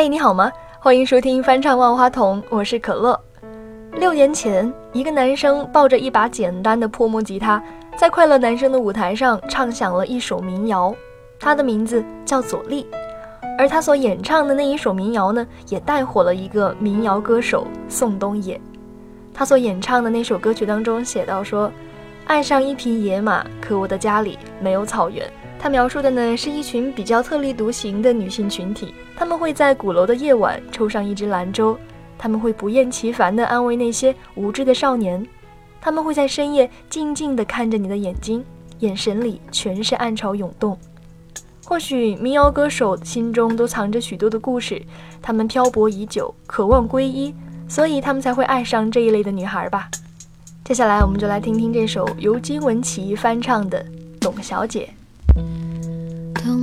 嘿，你好吗？欢迎收听翻唱《万花筒》，我是可乐。六年前，一个男生抱着一把简单的破木吉他，在快乐男生的舞台上唱响了一首民谣，他的名字叫左立。而他所演唱的那一首民谣呢，也带火了一个民谣歌手宋冬野。他所演唱的那首歌曲当中写到说：“爱上一匹野马，可我的家里没有草原。”他描述的呢是一群比较特立独行的女性群体，她们会在鼓楼的夜晚抽上一支兰州，他们会不厌其烦地安慰那些无知的少年，他们会在深夜静静地看着你的眼睛，眼神里全是暗潮涌动。或许民谣歌手心中都藏着许多的故事，他们漂泊已久，渴望归依，所以他们才会爱上这一类的女孩吧。接下来，我们就来听听这首由金文岐翻唱的《董小姐》。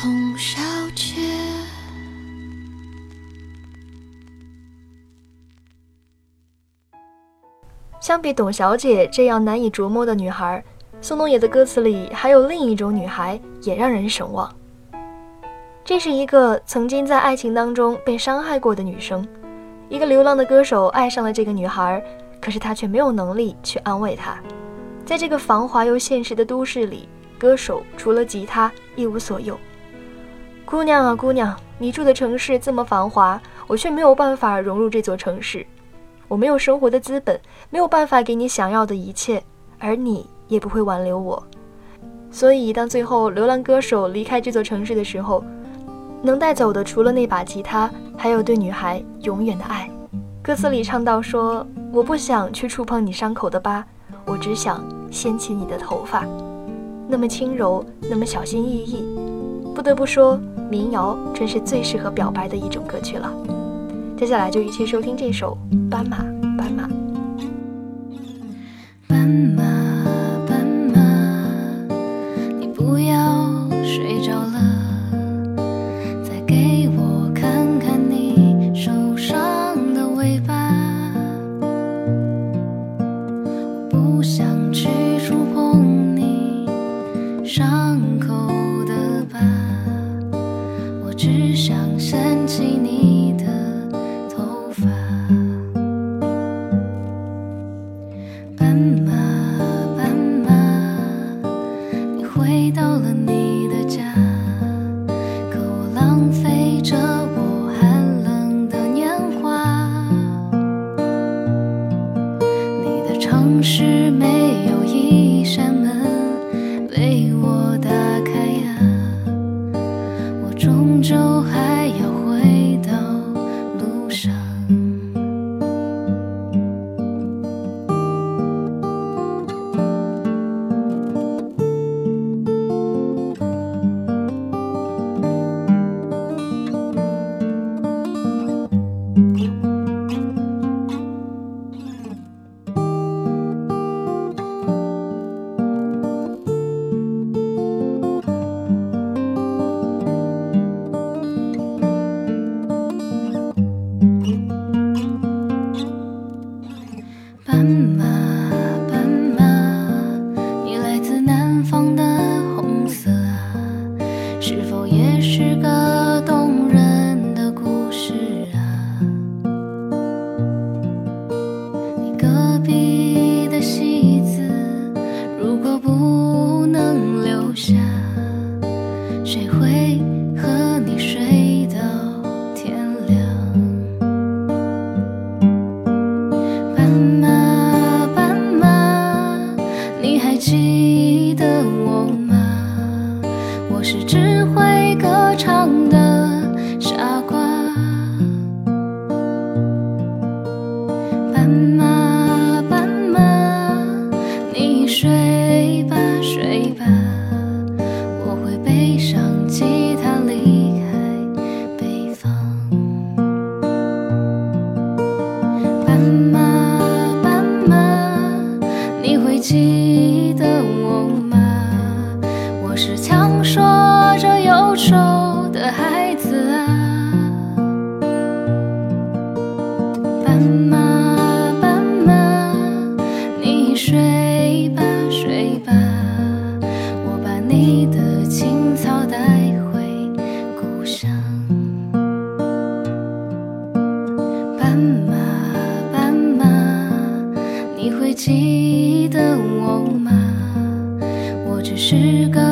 董小姐。相比董小姐这样难以琢磨的女孩，宋冬野的歌词里还有另一种女孩也让人神往。这是一个曾经在爱情当中被伤害过的女生，一个流浪的歌手爱上了这个女孩，可是他却没有能力去安慰她。在这个繁华又现实的都市里，歌手除了吉他一无所有。姑娘啊，姑娘，你住的城市这么繁华，我却没有办法融入这座城市。我没有生活的资本，没有办法给你想要的一切，而你也不会挽留我。所以，当最后流浪歌手离开这座城市的时候，能带走的除了那把吉他，还有对女孩永远的爱。歌词里唱到说：“我不想去触碰你伤口的疤，我只想掀起你的头发，那么轻柔，那么小心翼翼。”不得不说。民谣真是最适合表白的一种歌曲了。接下来就一起收听这首《斑马，》。是否也是个陪伴。记得我吗？我只是个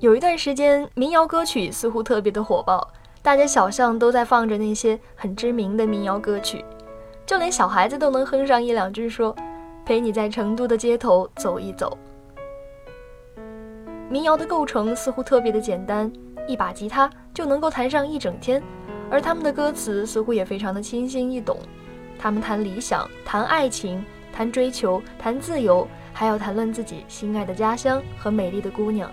有一段时间，民谣歌曲似乎特别的火爆，大街小巷都在放着那些很知名的民谣歌曲，就连小孩子都能哼上一两句，说“陪你在成都的街头走一走”。民谣的构成似乎特别的简单，一把吉他就能够弹上一整天，而他们的歌词似乎也非常的清新易懂，他们谈理想，谈爱情，谈追求，谈自由，还要谈论自己心爱的家乡和美丽的姑娘。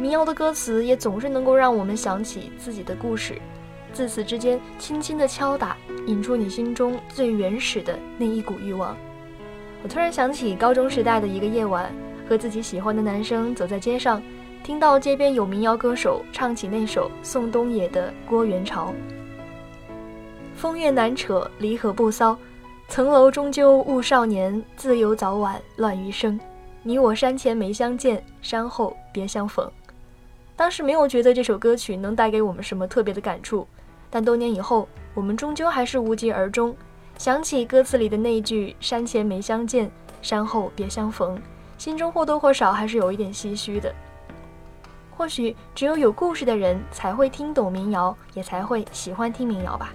民谣的歌词也总是能够让我们想起自己的故事，自此之间轻轻的敲打，引出你心中最原始的那一股欲望。我突然想起高中时代的一个夜晚，和自己喜欢的男生走在街上，听到街边有民谣歌手唱起那首宋冬野的《郭元潮》。风月难扯，离合不骚，层楼终究误少年，自由早晚乱余生。你我山前没相见，山后别相逢。当时没有觉得这首歌曲能带给我们什么特别的感触，但多年以后，我们终究还是无疾而终。想起歌词里的那句“山前没相见，山后别相逢”，心中或多或少还是有一点唏嘘的。或许只有有故事的人才会听懂民谣，也才会喜欢听民谣吧。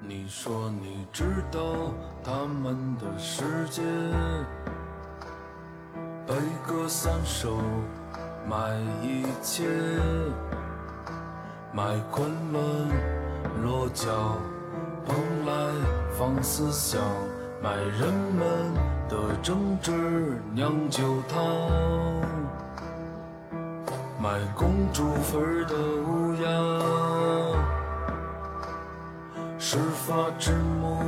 你说你知道他们的世界。悲歌三首，卖一切，卖昆仑落脚，蓬莱放思想，卖人们的政治酿酒汤，卖公主坟的乌鸦，始发之木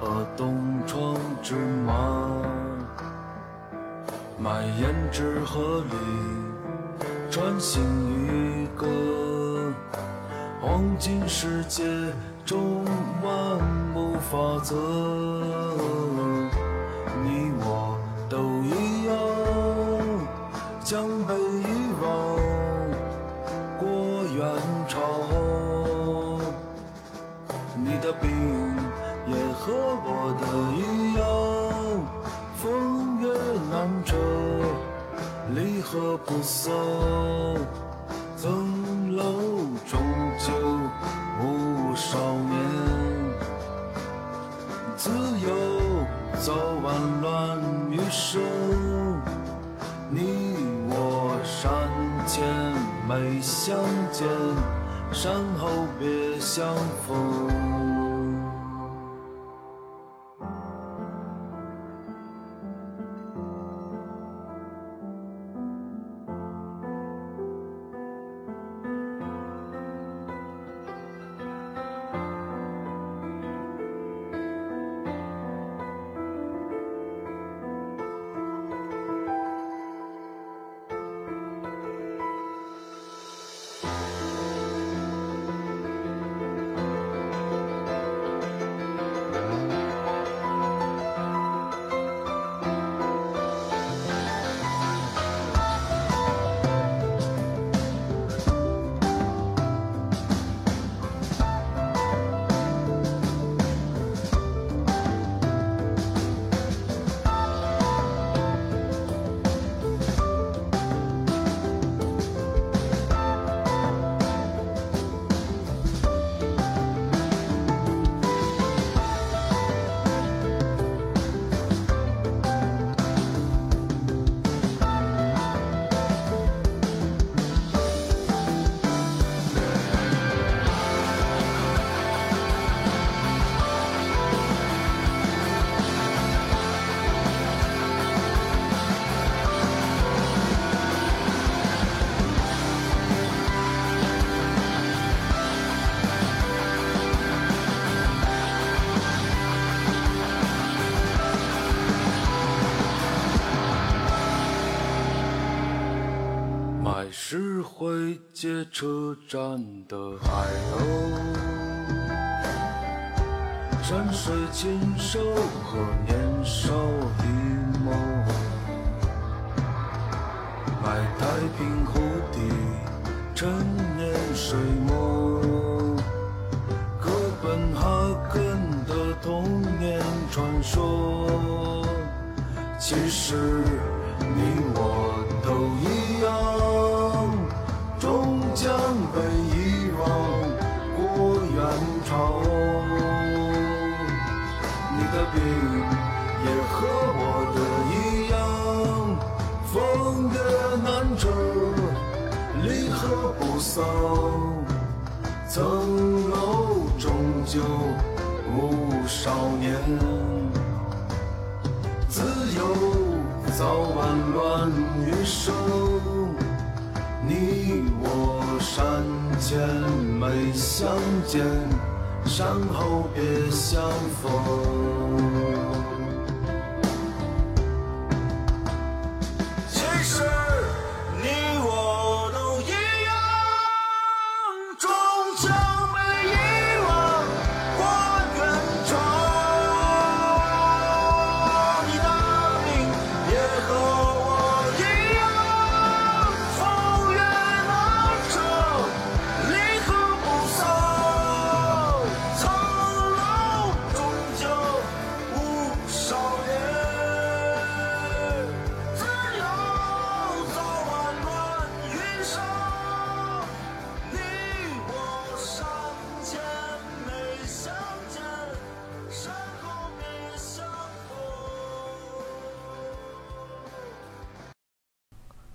和东窗之马。卖胭脂河里穿行一个黄金世界中万物法则，离合不散，层楼终究误少年。自由早晚乱余生，你我山前没相见，山后别相逢。灰街车站的海鸥，山水禽兽和年少的梦，买太平湖的陈年水墨，哥本哈根的童年传说，其实你我都一合不散，层楼终究无少年。自由早晚乱余生，你我山前没相见。山后别相逢。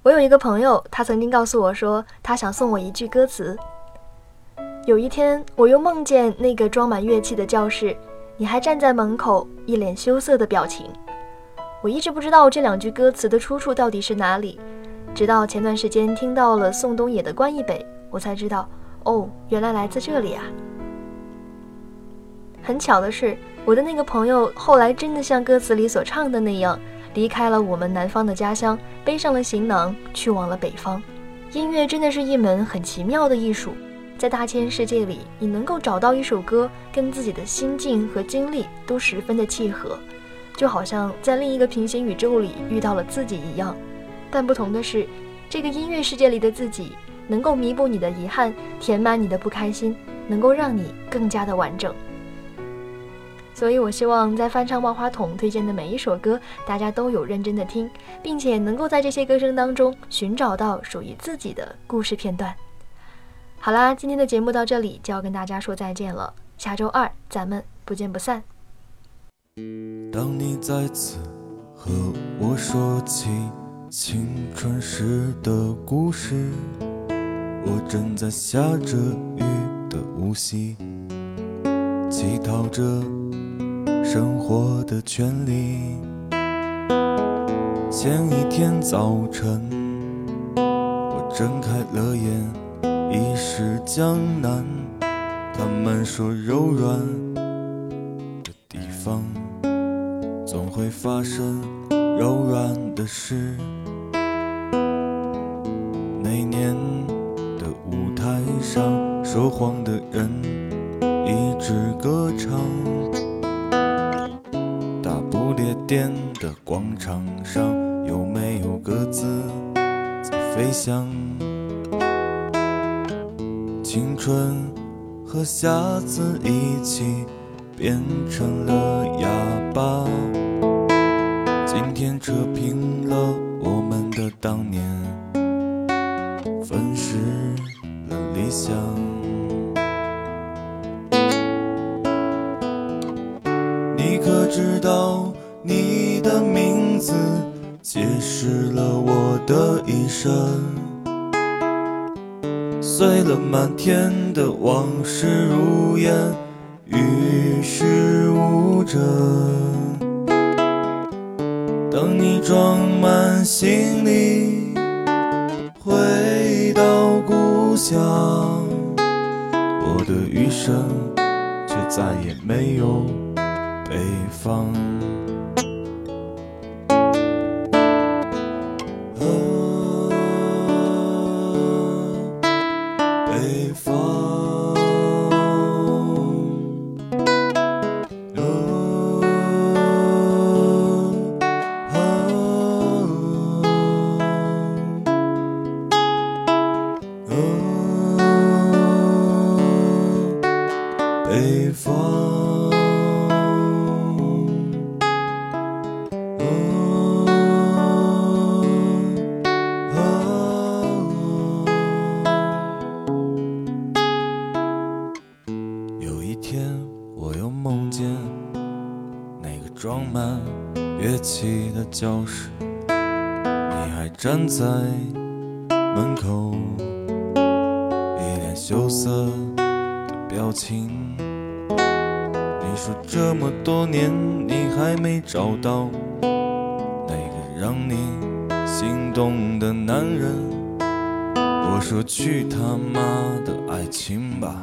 我有一个朋友，他曾经告诉我说，他想送我一句歌词。有一天，我又梦见那个装满乐器的教室，你还站在门口，一脸羞涩的表情。我一直不知道这两句歌词的出处到底是哪里，直到前段时间听到了宋冬野的《关一北》，我才知道，哦，原来来自这里啊。很巧的是，我的那个朋友后来真的像歌词里所唱的那样，离开了我们南方的家乡，背上了行囊，去往了北方。音乐真的是一门很奇妙的艺术，在大千世界里，你能够找到一首歌跟自己的心境和经历都十分的契合，就好像在另一个平行宇宙里遇到了自己一样。但不同的是，这个音乐世界里的自己能够弥补你的遗憾，填满你的不开心，能够让你更加的完整。所以，我希望在翻唱万花筒推荐的每一首歌，大家都有认真的听，并且能够在这些歌声当中寻找到属于自己的故事片段。好啦，今天的节目到这里就要跟大家说再见了，下周二咱们不见不散。当你再次和我说起青春时的故事，我正在下着雨的无锡，乞讨着生活的权利。前一天早晨，我睁开了眼，已是江南。他们说柔软的地方。总会发生柔软的事。那年的舞台上，说谎的人一直歌唱。大不列颠的广场上，有没有鸽子在飞翔？青春和瞎子一起变成了哑巴。今天扯平了我们的当年，粉饰了理想。你可知道，你的名字解释了我的一生。碎了满天的往事如烟，与世无争。等你装满行李，回到故乡，我的余生却再也没有北方。啊，北方。在门口，一脸羞涩的表情。你说这么多年你还没找到那个让你心动的男人，我说去他妈的爱情吧！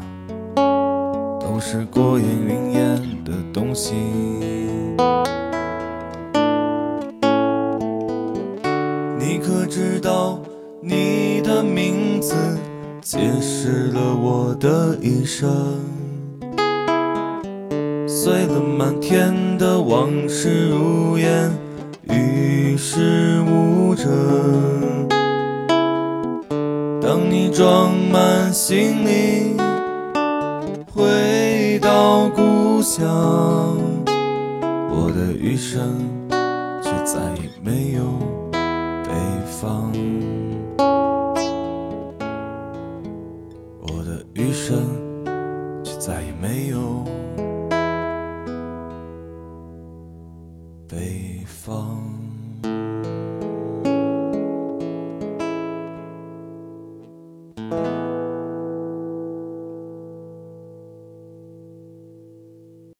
都是过眼云烟的东西。知道，你的名字解释了我的一生，碎了满天的往事如烟，与世无争。当你装满行李。回到故乡，我的余生却再也没有北方。我的余生